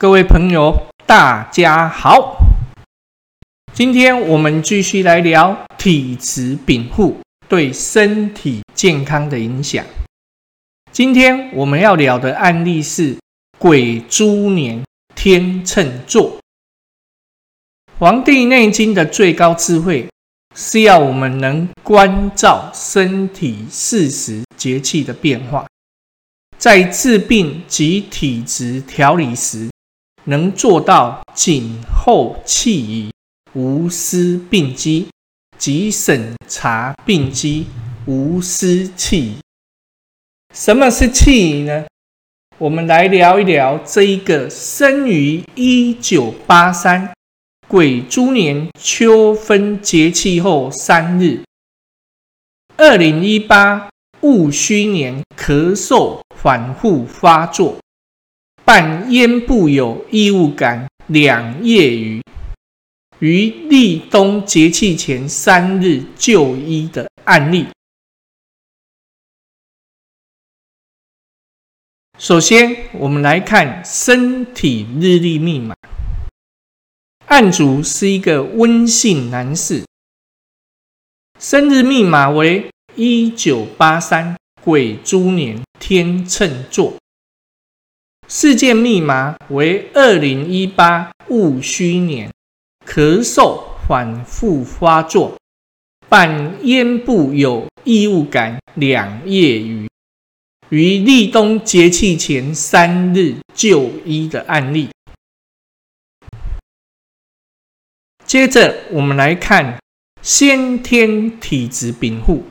各位朋友，大家好。今天我们继续来聊体质禀赋对身体健康的影响。今天我们要聊的案例是癸猪年天秤座。《黄帝内经》的最高智慧是要我们能关照身体四时节气的变化，在治病及体质调理时，能做到谨后气宜。无私病机及审查病机，无私气。什么是气呢？我们来聊一聊这一个生于一九八三癸猪年秋分节气后三日，二零一八戊戌年咳嗽反复发作，伴咽部有异物感两夜余。于立冬节气前三日就医的案例。首先，我们来看身体日历密码。案主是一个温姓男士，生日密码为一九八三癸猪年天秤座，事件密码为二零一八戊戌年。咳嗽反复发作，伴咽部有异物感两夜余，于立冬节气前三日就医的案例。接着，我们来看先天体质禀赋。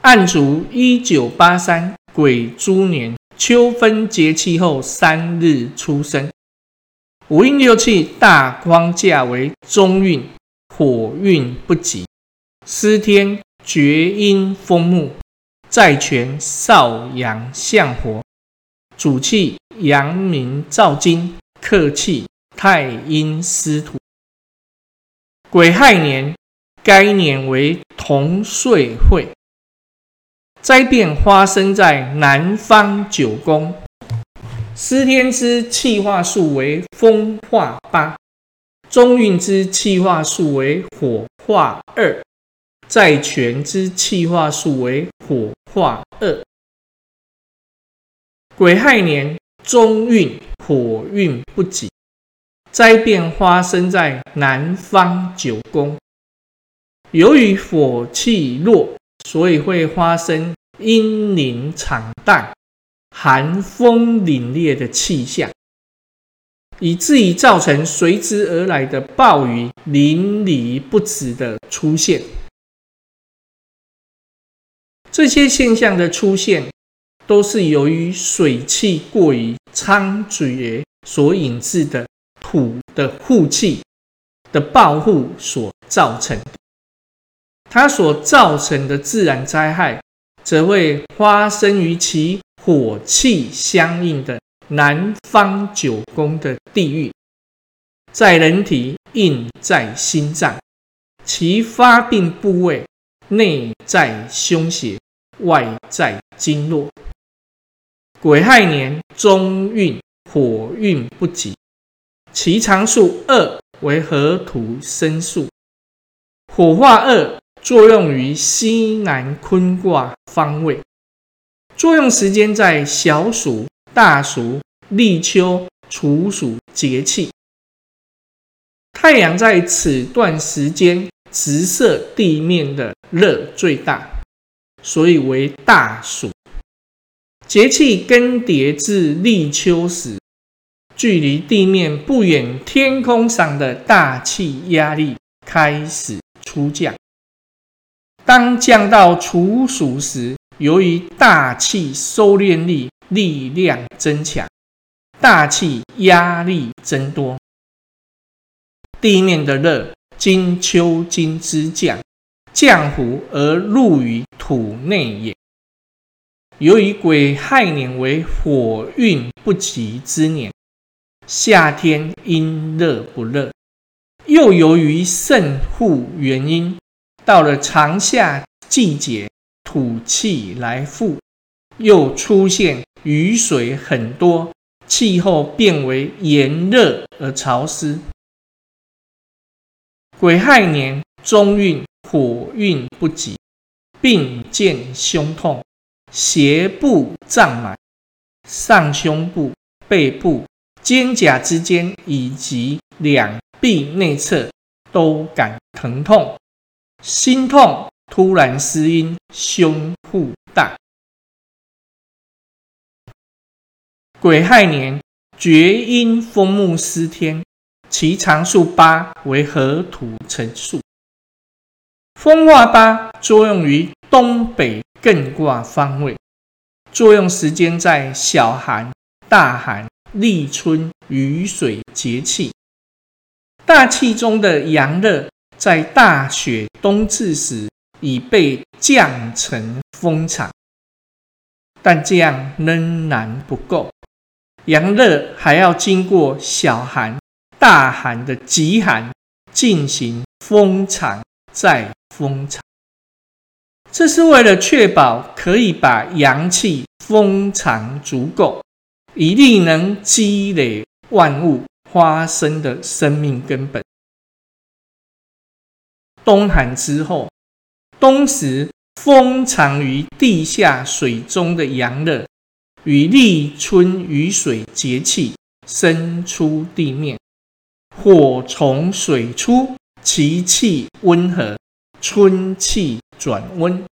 案主一九八三癸猪年秋分节气后三日出生。五运六气大框架为中运，火运不及，司天厥阴风木，在权少阳相火，主气阳明燥金，克气太阴司土。癸亥年，该年为同岁会，灾变发生在南方九宫。司天之气化数为风化八，中运之气化数为火化二，在权之气化数为火化二。癸亥年中运火运不及，灾变发生在南方九宫。由于火气弱，所以会发生阴灵惨淡。寒风凛冽的气象，以至于造成随之而来的暴雨淋漓不止的出现。这些现象的出现，都是由于水气过于猖獗所引致的土的护气的暴护所造成。它所造成的自然灾害，则会发生于其。火气相应的南方九宫的地域，在人体印在心脏，其发病部位内在胸胁，外在经络。癸亥年中运火运不及，其长数二为合土生素，火化二作用于西南坤卦方位。作用时间在小暑、大暑、立秋、处暑节气。太阳在此段时间直射地面的热最大，所以为大暑。节气更迭至立秋时，距离地面不远，天空上的大气压力开始出降。当降到处暑时，由于大气收敛力力量增强，大气压力增多，地面的热经秋金之降，降伏而入于土内也。由于癸亥年为火运不及之年，夏天阴热不热，又由于肾护原因，到了长夏季节。土气来复，又出现雨水很多、气候变为炎热而潮湿。癸亥年中运火运不及，并见胸痛，胁部胀满，上胸部、背部、肩胛之间以及两臂内侧都感疼痛，心痛，突然失音，胸腹大。癸亥年厥阴风木失天，其长数八，为河土成数。风化八作用于东北艮卦方位，作用时间在小寒、大寒、立春、雨水节气。大气中的阳热，在大雪冬至时已被降成风场，但这样仍然不够。阳热还要经过小寒、大寒的极寒，进行封藏再封藏。这是为了确保可以把阳气封藏足够，以力能积累万物发生的生命根本。冬寒之后，冬时封藏于地下水中的阳热。与立春雨水节气生出地面，火从水出，其气温和，春气转温。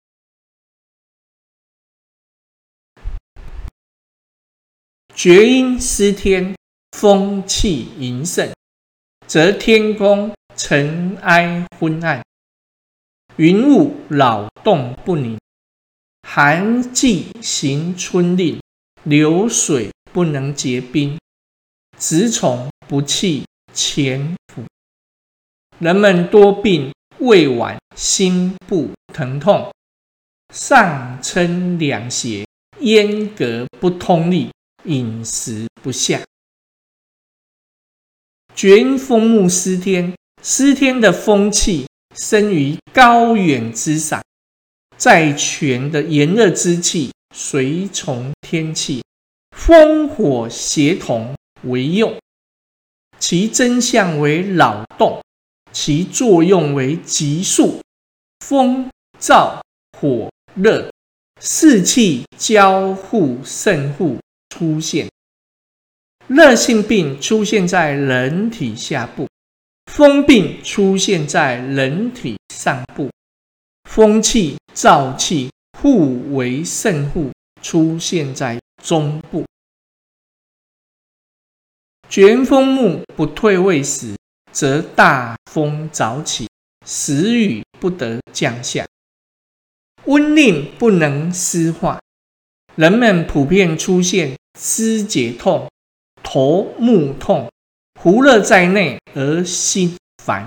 厥阴失天，风气淫盛，则天空尘埃昏暗，云雾扰动不宁，寒季行春令。流水不能结冰，子虫不弃潜伏，人们多病胃脘、心部疼痛，上称两胁，咽膈不通利，饮食不下。厥阴风木司天，司天的风气生于高远之上，在泉的炎热之气。随从天气，风火协同为用，其真相为扰动，其作用为急速。风燥火热，四气交互渗互出现。热性病出现在人体下部，风病出现在人体上部。风气燥气。互为胜互，出现在中部。卷风木不退位时，则大风早起，时雨不得降下，温令不能湿化，人们普遍出现肢节痛、头目痛、胡热在内而心烦、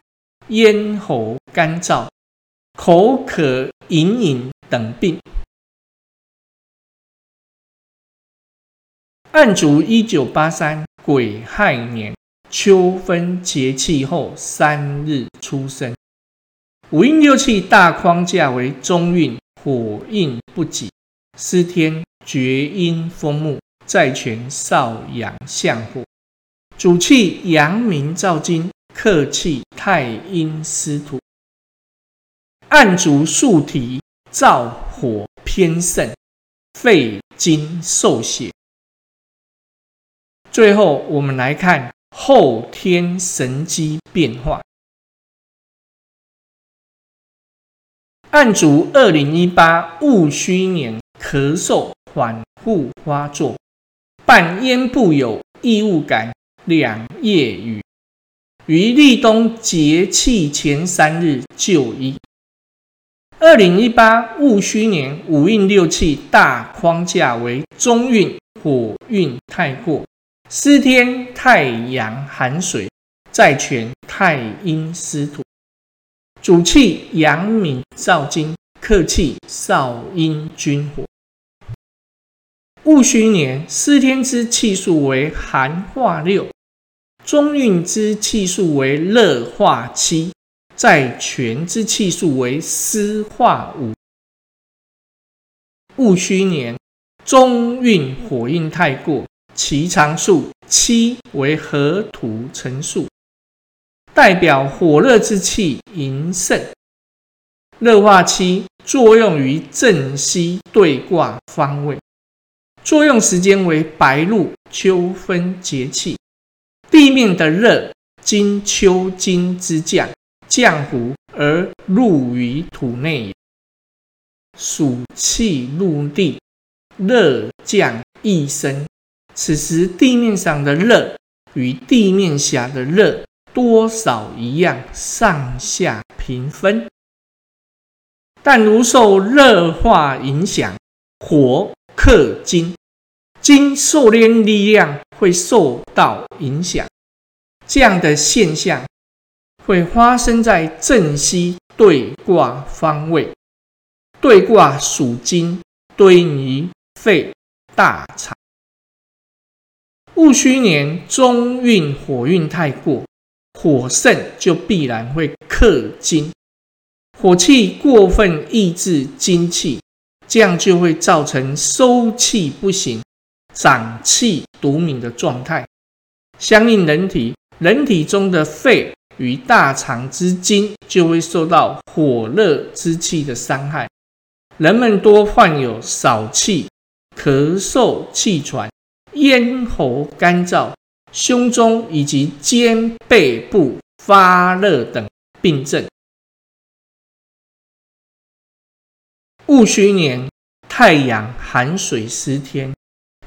咽喉干燥、口渴隐隐。等病。案主一九八三癸亥年秋分节气后三日出生，五运六气大框架为中运，火印不济，司天厥阴风木，在权少阳相火，主气阳明照金，客气太阴司土。案主素体。燥火偏盛，肺经受血。最后，我们来看后天神机变化。案主二零一八戊戌年咳嗽反复发作，伴咽部有异物感，两夜雨，于立冬节气前三日就医。二零一八戊戌年五运六气大框架为中运，火运太过，司天太阳寒水，在权太阴司土，主气阳明照金，客气少阴君火。戊戌年司天之气数为寒化六，中运之气数为热化七。在全之气数为湿化五，戊戌年中运火运太过，其常数七为河土成数，代表火热之气盈盛。热化期作用于正西对卦方位，作用时间为白露、秋分节气。地面的热经秋金之降，降伏而入于土内，暑气入地，热降易生。此时地面上的热与地面下的热多少一样，上下平分。但如受热化影响，火克金，金受炼力量会受到影响。这样的现象会发生在正西对卦方位，对卦属金，对应于肺大肠。戊戌年中运火运太过，火盛就必然会克金。火气过分抑制精气，这样就会造成收气不行、长气独敏的状态。相应人体，人体中的肺与大肠之精就会受到火热之气的伤害。人们多患有少气、咳嗽、气喘、咽喉干燥、胸中以及肩背部发热等病症。戊戌年，太阳寒水失天，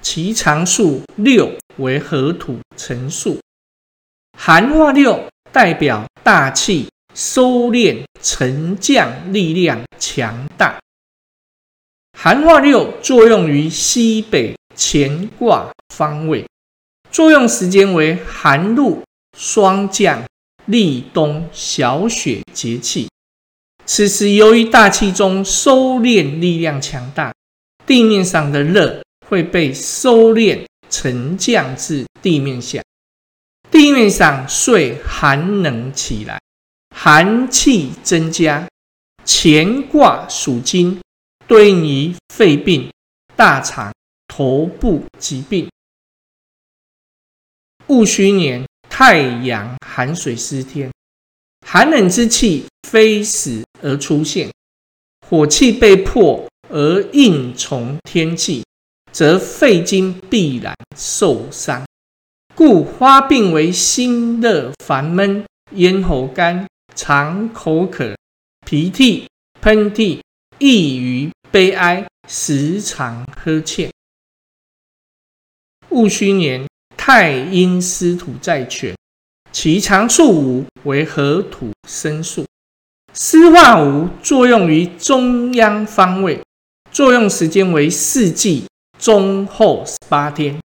其常数六为合土成数。寒化六代表大气收敛沉降力量强大。寒化六作用于西北乾卦方位，作用时间为寒露霜降立冬小雪节气。此时，由于大气中收敛力量强大，地面上的热会被收敛沉降至地面下，地面上遂寒冷起来，寒气增加。乾卦属金，对应于肺病、大肠、头部疾病。戊戌年，太阳寒水失天。寒冷之气非死而出现，火气被迫而应从天气，则肺经必然受伤，故发病为心热烦闷、咽喉干、肠口渴、鼻涕、喷嚏、抑郁、悲哀、时常呵欠。戊戌年，太阴司土在犬。其长数五为合土生数，湿化五作用于中央方位，作用时间为四季中后十八天，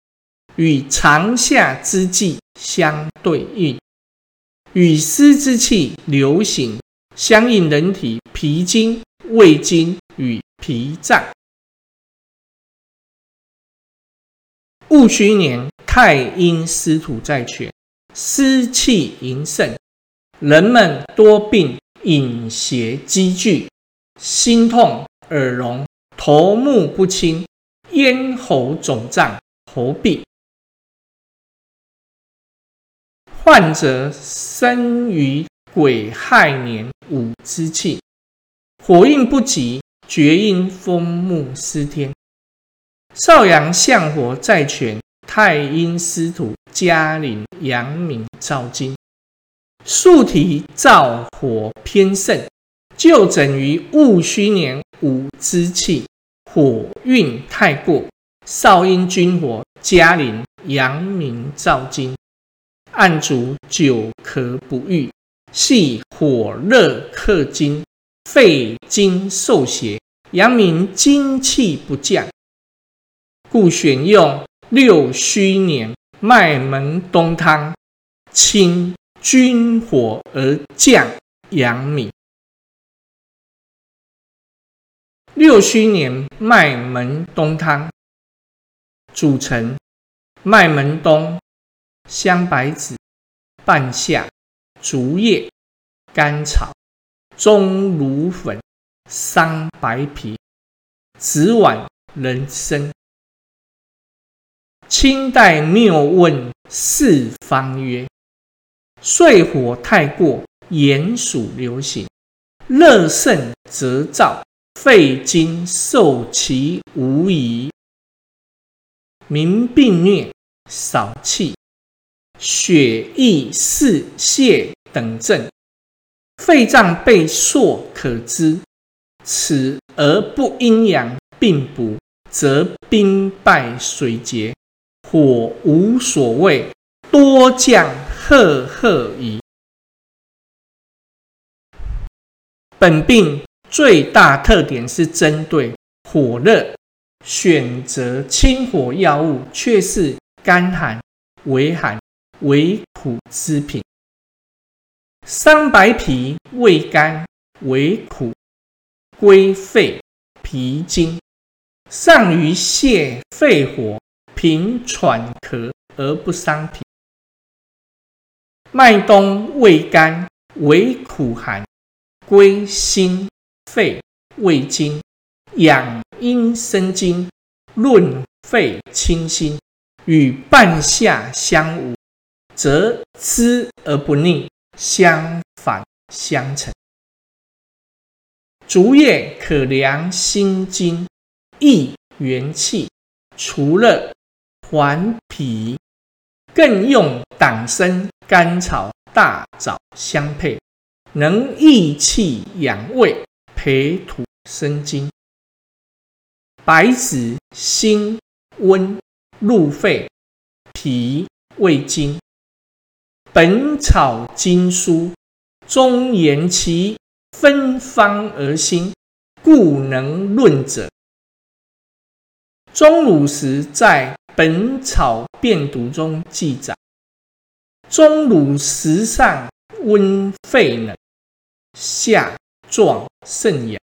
与长夏之际相对应，与湿之气流行相应，人体脾经、胃经与脾脏。戊戌年，太阴湿土在犬。湿气盈盛，人们多病饮邪积聚，心痛、耳聋、头目不清、咽喉肿胀、喉痹。患者生于癸亥年午之气，火运不及，厥阴风木失天，少阳相火在权。太阴司土嘉陵阳明燥金，素体燥火偏盛，就诊于戊戌年午之气，火运太过，少阴君火嘉陵阳明燥金，暗主久咳不愈，系火热克金，肺经受邪，阳明精气不降，故选用。六虚年，麦门冬汤，清君火而降阳明。六虚年，麦门冬汤组成：麦门冬、香白子、半夏、竹叶、甘草、中乳粉、桑白皮、紫菀、人参。清代谬问四方曰：岁火太过，炎暑流行，热盛则燥，肺经受其无疑。民病虐，少气，血液四泄等症，肺脏被缩可知。此而不阴阳并补，则兵败水竭，火无所谓，多降赫赫矣。本病最大特点是针对火热，选择清火药物，却是甘寒、微寒、微苦之品。桑白皮，味甘，微苦。归肺脾经，善于泻肺火，平喘咳而不伤脾。麦冬味甘，微苦寒，归心肺胃经，养阴生津，润肺清心，与半夏相伍，则滋而不腻，相反相成。竹叶可凉心经，益元气，除了还脾，更用党参、甘草、大枣相配，能益气养胃，培土生金。白芷辛温，入肺，脾胃经。本草经书中言其。分方而兴，故能论者。钟乳石在《本草变读》中记载：钟乳石上温肺冷，下壮肾阳，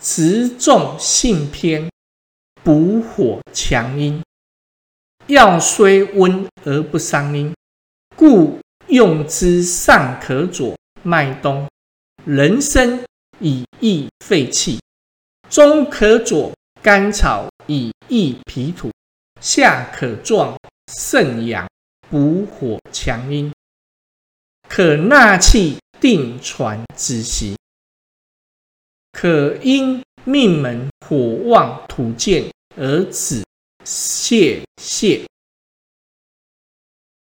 持重性偏，补火强阴。药虽温而不伤阴，故用之上可佐脉冬。人参以益肺气，中可佐甘草以益脾土，下可壮肾阳，补火强阴，可纳气定传止息，可因命门火旺土健而止泄泻。《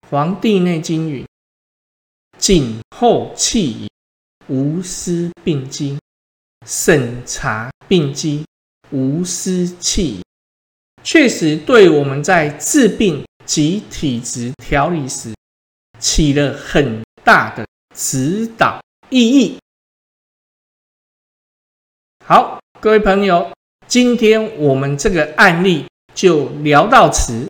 黄帝内经》云：谨后气矣。无失病机，审查病机，无失气，确实对我们在治病及体质调理时起了很大的指导意义。好，各位朋友，今天我们这个案例就聊到此。